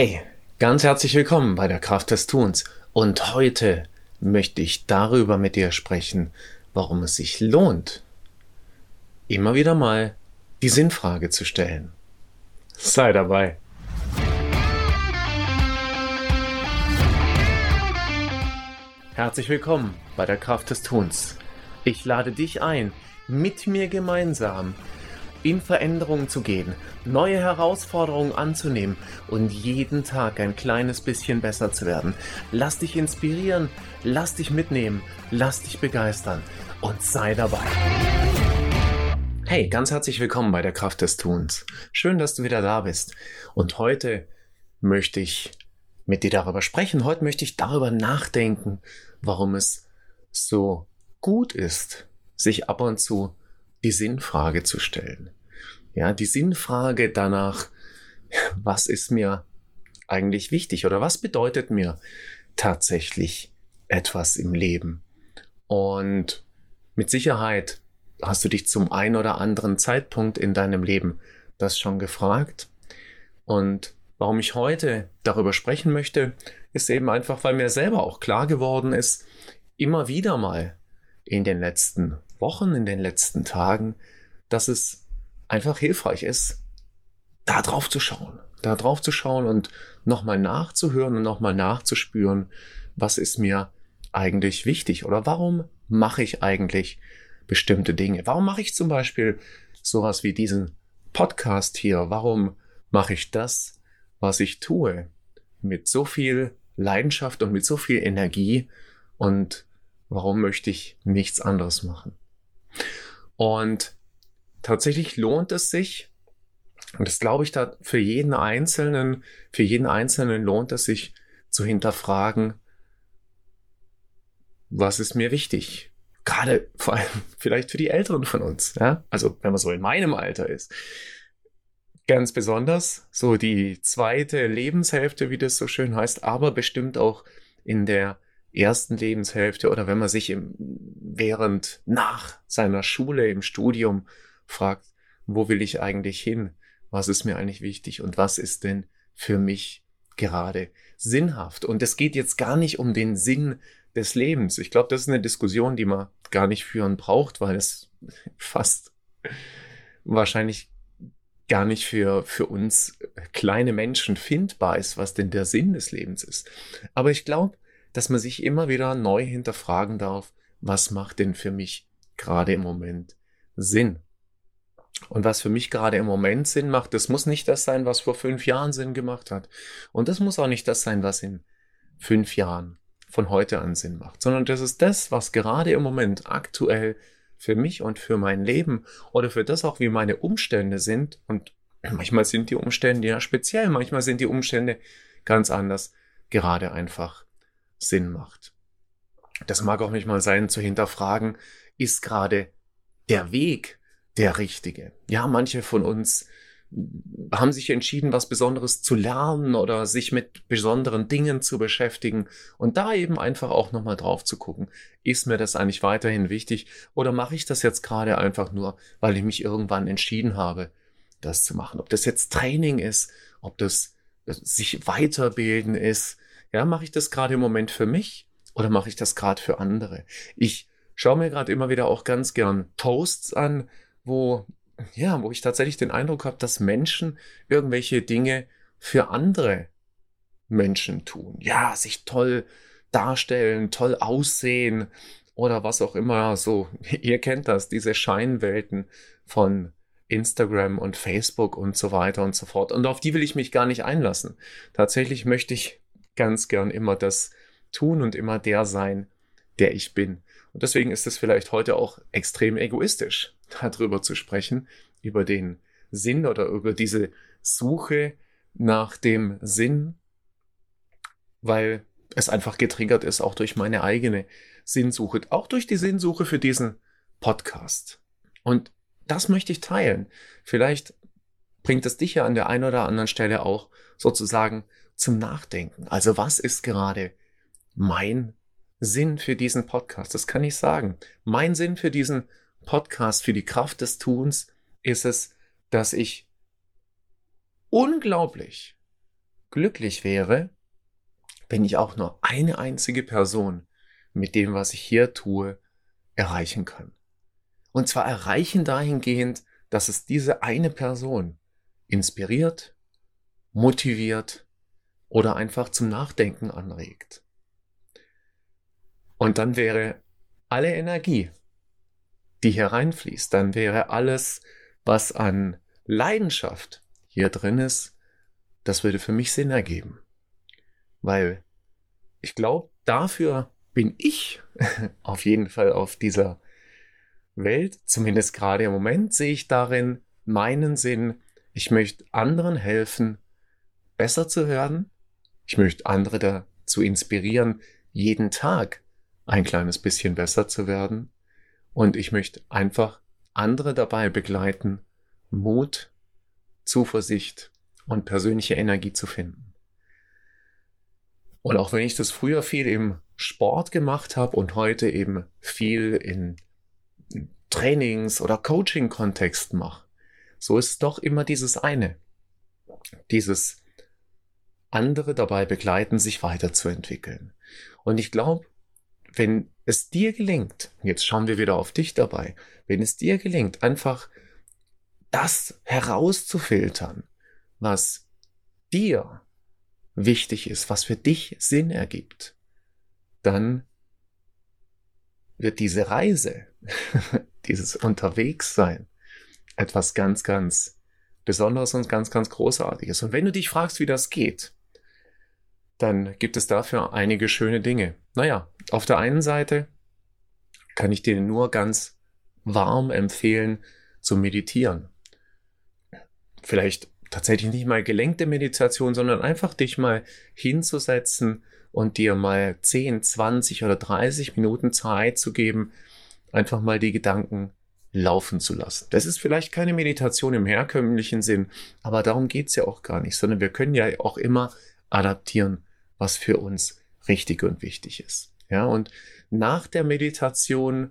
Hey, ganz herzlich willkommen bei der Kraft des Tuns. Und heute möchte ich darüber mit dir sprechen, warum es sich lohnt, immer wieder mal die Sinnfrage zu stellen. Sei dabei. Herzlich willkommen bei der Kraft des Tuns. Ich lade dich ein, mit mir gemeinsam in Veränderungen zu gehen, neue Herausforderungen anzunehmen und jeden Tag ein kleines bisschen besser zu werden. Lass dich inspirieren, lass dich mitnehmen, lass dich begeistern und sei dabei. Hey, ganz herzlich willkommen bei der Kraft des Tuns. Schön, dass du wieder da bist. Und heute möchte ich mit dir darüber sprechen. Heute möchte ich darüber nachdenken, warum es so gut ist, sich ab und zu die Sinnfrage zu stellen. Ja, die Sinnfrage danach, was ist mir eigentlich wichtig oder was bedeutet mir tatsächlich etwas im Leben? Und mit Sicherheit hast du dich zum ein oder anderen Zeitpunkt in deinem Leben das schon gefragt. Und warum ich heute darüber sprechen möchte, ist eben einfach, weil mir selber auch klar geworden ist, immer wieder mal in den letzten Wochen, in den letzten Tagen, dass es einfach hilfreich ist, da drauf zu schauen, da drauf zu schauen und nochmal nachzuhören und nochmal nachzuspüren, was ist mir eigentlich wichtig oder warum mache ich eigentlich bestimmte Dinge? Warum mache ich zum Beispiel sowas wie diesen Podcast hier? Warum mache ich das, was ich tue, mit so viel Leidenschaft und mit so viel Energie und warum möchte ich nichts anderes machen? Und tatsächlich lohnt es sich, und das glaube ich da für jeden Einzelnen, für jeden Einzelnen lohnt es sich zu hinterfragen, was ist mir wichtig? Gerade vor allem vielleicht für die Älteren von uns, ja? Also wenn man so in meinem Alter ist. Ganz besonders so die zweite Lebenshälfte, wie das so schön heißt, aber bestimmt auch in der ersten Lebenshälfte oder wenn man sich im, während nach seiner Schule im Studium fragt, wo will ich eigentlich hin? Was ist mir eigentlich wichtig und was ist denn für mich gerade sinnhaft? Und es geht jetzt gar nicht um den Sinn des Lebens. Ich glaube, das ist eine Diskussion, die man gar nicht führen braucht, weil es fast wahrscheinlich gar nicht für, für uns kleine Menschen findbar ist, was denn der Sinn des Lebens ist. Aber ich glaube, dass man sich immer wieder neu hinterfragen darf, was macht denn für mich gerade im Moment Sinn? Und was für mich gerade im Moment Sinn macht, das muss nicht das sein, was vor fünf Jahren Sinn gemacht hat. Und das muss auch nicht das sein, was in fünf Jahren von heute an Sinn macht, sondern das ist das, was gerade im Moment aktuell für mich und für mein Leben oder für das auch, wie meine Umstände sind. Und manchmal sind die Umstände ja speziell, manchmal sind die Umstände ganz anders, gerade einfach Sinn macht. Das mag auch nicht mal sein, zu hinterfragen, ist gerade der Weg der richtige? Ja, manche von uns haben sich entschieden, was Besonderes zu lernen oder sich mit besonderen Dingen zu beschäftigen und da eben einfach auch nochmal drauf zu gucken. Ist mir das eigentlich weiterhin wichtig oder mache ich das jetzt gerade einfach nur, weil ich mich irgendwann entschieden habe, das zu machen? Ob das jetzt Training ist, ob das sich weiterbilden ist, ja, mache ich das gerade im Moment für mich oder mache ich das gerade für andere? Ich schaue mir gerade immer wieder auch ganz gern Posts an, wo ja, wo ich tatsächlich den Eindruck habe, dass Menschen irgendwelche Dinge für andere Menschen tun. Ja, sich toll darstellen, toll aussehen oder was auch immer. So, ihr kennt das, diese Scheinwelten von Instagram und Facebook und so weiter und so fort. Und auf die will ich mich gar nicht einlassen. Tatsächlich möchte ich ganz gern immer das tun und immer der sein, der ich bin. Und deswegen ist es vielleicht heute auch extrem egoistisch, darüber zu sprechen, über den Sinn oder über diese Suche nach dem Sinn, weil es einfach getriggert ist, auch durch meine eigene Sinnsuche, auch durch die Sinnsuche für diesen Podcast. Und das möchte ich teilen. Vielleicht bringt es dich ja an der einen oder anderen Stelle auch sozusagen zum Nachdenken. Also was ist gerade mein Sinn für diesen Podcast? Das kann ich sagen. Mein Sinn für diesen Podcast, für die Kraft des Tuns ist es, dass ich unglaublich glücklich wäre, wenn ich auch nur eine einzige Person mit dem, was ich hier tue, erreichen kann. Und zwar erreichen dahingehend, dass es diese eine Person inspiriert, motiviert oder einfach zum Nachdenken anregt. Und dann wäre alle Energie, die hier reinfließt, dann wäre alles, was an Leidenschaft hier drin ist, das würde für mich Sinn ergeben. Weil ich glaube, dafür bin ich auf jeden Fall auf dieser Welt, zumindest gerade im Moment, sehe ich darin meinen Sinn, ich möchte anderen helfen, besser zu werden. Ich möchte andere dazu inspirieren, jeden Tag ein kleines bisschen besser zu werden. Und ich möchte einfach andere dabei begleiten, Mut, Zuversicht und persönliche Energie zu finden. Und auch wenn ich das früher viel im Sport gemacht habe und heute eben viel in Trainings- oder Coaching-Kontext mache, so ist doch immer dieses eine. Dieses andere dabei begleiten, sich weiterzuentwickeln. Und ich glaube, wenn es dir gelingt, jetzt schauen wir wieder auf dich dabei, wenn es dir gelingt, einfach das herauszufiltern, was dir wichtig ist, was für dich Sinn ergibt, dann wird diese Reise, dieses Unterwegssein etwas ganz, ganz Besonderes und ganz, ganz Großartiges. Und wenn du dich fragst, wie das geht, dann gibt es dafür einige schöne Dinge. Naja, auf der einen Seite kann ich dir nur ganz warm empfehlen, zu meditieren. Vielleicht tatsächlich nicht mal gelenkte Meditation, sondern einfach dich mal hinzusetzen und dir mal 10, 20 oder 30 Minuten Zeit zu geben, einfach mal die Gedanken laufen zu lassen. Das ist vielleicht keine Meditation im herkömmlichen Sinn, aber darum geht's ja auch gar nicht, sondern wir können ja auch immer adaptieren, was für uns richtig und wichtig ist. Ja, und nach der Meditation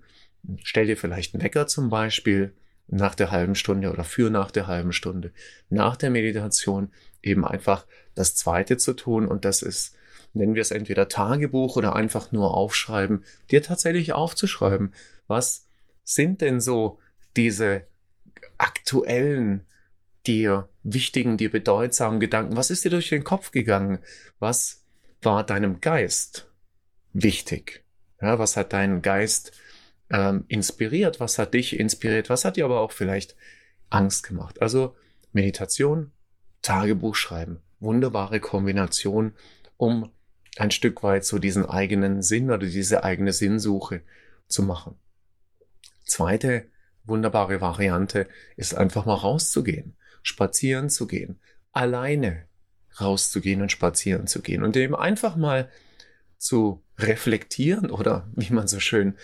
stell dir vielleicht einen Wecker zum Beispiel nach der halben Stunde oder für nach der halben Stunde. Nach der Meditation eben einfach das zweite zu tun und das ist nennen wir es entweder Tagebuch oder einfach nur aufschreiben, dir tatsächlich aufzuschreiben, was sind denn so diese aktuellen, dir wichtigen, dir bedeutsamen Gedanken? Was ist dir durch den Kopf gegangen? Was war deinem Geist wichtig? Ja, was hat deinen Geist ähm, inspiriert? Was hat dich inspiriert? Was hat dir aber auch vielleicht Angst gemacht? Also Meditation, Tagebuch schreiben. Wunderbare Kombination, um ein Stück weit so diesen eigenen Sinn oder diese eigene Sinnsuche zu machen. Zweite wunderbare Variante ist einfach mal rauszugehen, spazieren zu gehen, alleine rauszugehen und spazieren zu gehen und eben einfach mal zu reflektieren oder wie man so schön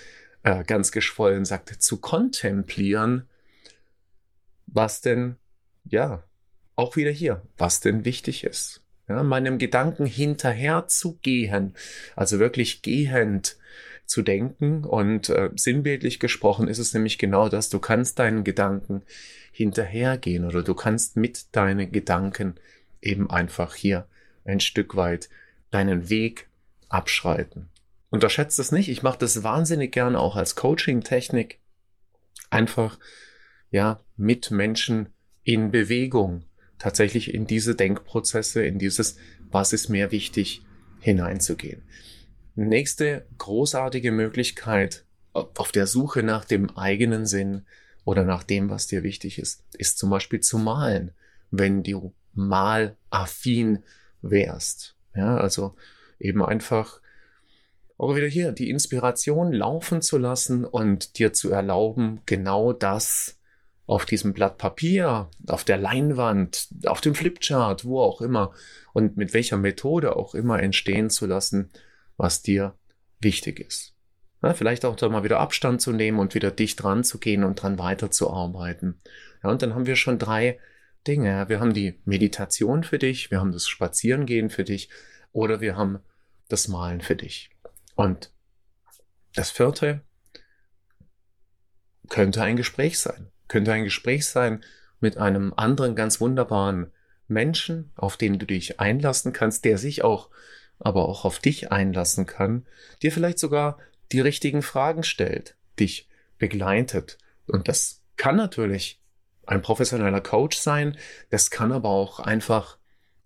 äh, ganz geschwollen sagt, zu kontemplieren, was denn, ja, auch wieder hier, was denn wichtig ist. Ja, meinem Gedanken hinterher zu gehen, also wirklich gehend zu denken. Und äh, sinnbildlich gesprochen ist es nämlich genau das, du kannst deinen Gedanken hinterhergehen oder du kannst mit deinen Gedanken eben einfach hier ein Stück weit deinen Weg abschreiten. Unterschätzt es nicht, ich mache das wahnsinnig gern auch als Coaching-Technik. Einfach, ja, mit Menschen in Bewegung tatsächlich in diese Denkprozesse, in dieses, was ist mir wichtig, hineinzugehen. Nächste großartige Möglichkeit auf der Suche nach dem eigenen Sinn oder nach dem, was dir wichtig ist, ist zum Beispiel zu malen, wenn du malaffin wärst. Ja, also eben einfach aber wieder hier die Inspiration laufen zu lassen und dir zu erlauben, genau das auf diesem Blatt Papier, auf der Leinwand, auf dem Flipchart, wo auch immer und mit welcher Methode auch immer entstehen zu lassen, was dir wichtig ist. Ja, vielleicht auch da mal wieder Abstand zu nehmen und wieder dicht dran zu gehen und dran weiterzuarbeiten. Ja, und dann haben wir schon drei Dinge. Wir haben die Meditation für dich, wir haben das Spazierengehen für dich oder wir haben das Malen für dich. Und das vierte könnte ein Gespräch sein. Könnte ein Gespräch sein mit einem anderen ganz wunderbaren Menschen, auf den du dich einlassen kannst, der sich auch, aber auch auf dich einlassen kann, dir vielleicht sogar die richtigen Fragen stellt, dich begleitet. Und das kann natürlich ein professioneller Coach sein, das kann aber auch einfach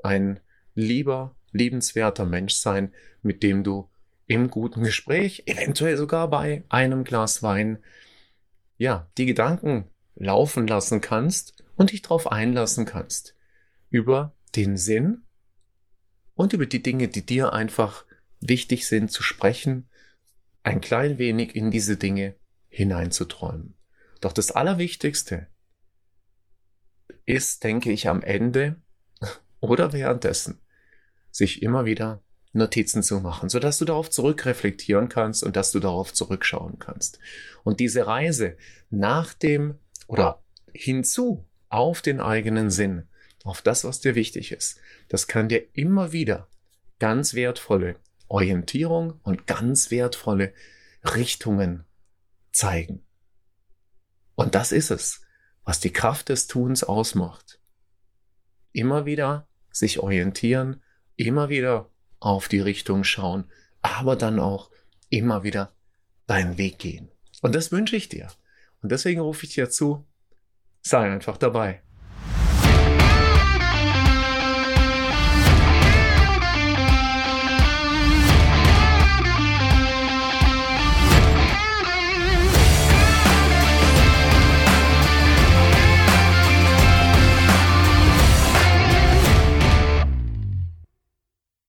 ein lieber, liebenswerter Mensch sein, mit dem du im guten Gespräch, eventuell sogar bei einem Glas Wein, ja, die Gedanken laufen lassen kannst und dich darauf einlassen kannst. Über den Sinn und über die Dinge, die dir einfach wichtig sind zu sprechen, ein klein wenig in diese Dinge hineinzuträumen. Doch das Allerwichtigste ist, denke ich, am Ende oder währenddessen, sich immer wieder Notizen zu machen, sodass du darauf zurückreflektieren kannst und dass du darauf zurückschauen kannst. Und diese Reise nach dem oder hinzu auf den eigenen Sinn, auf das, was dir wichtig ist, das kann dir immer wieder ganz wertvolle Orientierung und ganz wertvolle Richtungen zeigen. Und das ist es, was die Kraft des Tuns ausmacht. Immer wieder sich orientieren, immer wieder auf die Richtung schauen, aber dann auch immer wieder deinen Weg gehen. Und das wünsche ich dir. Und deswegen rufe ich dir zu, sei einfach dabei.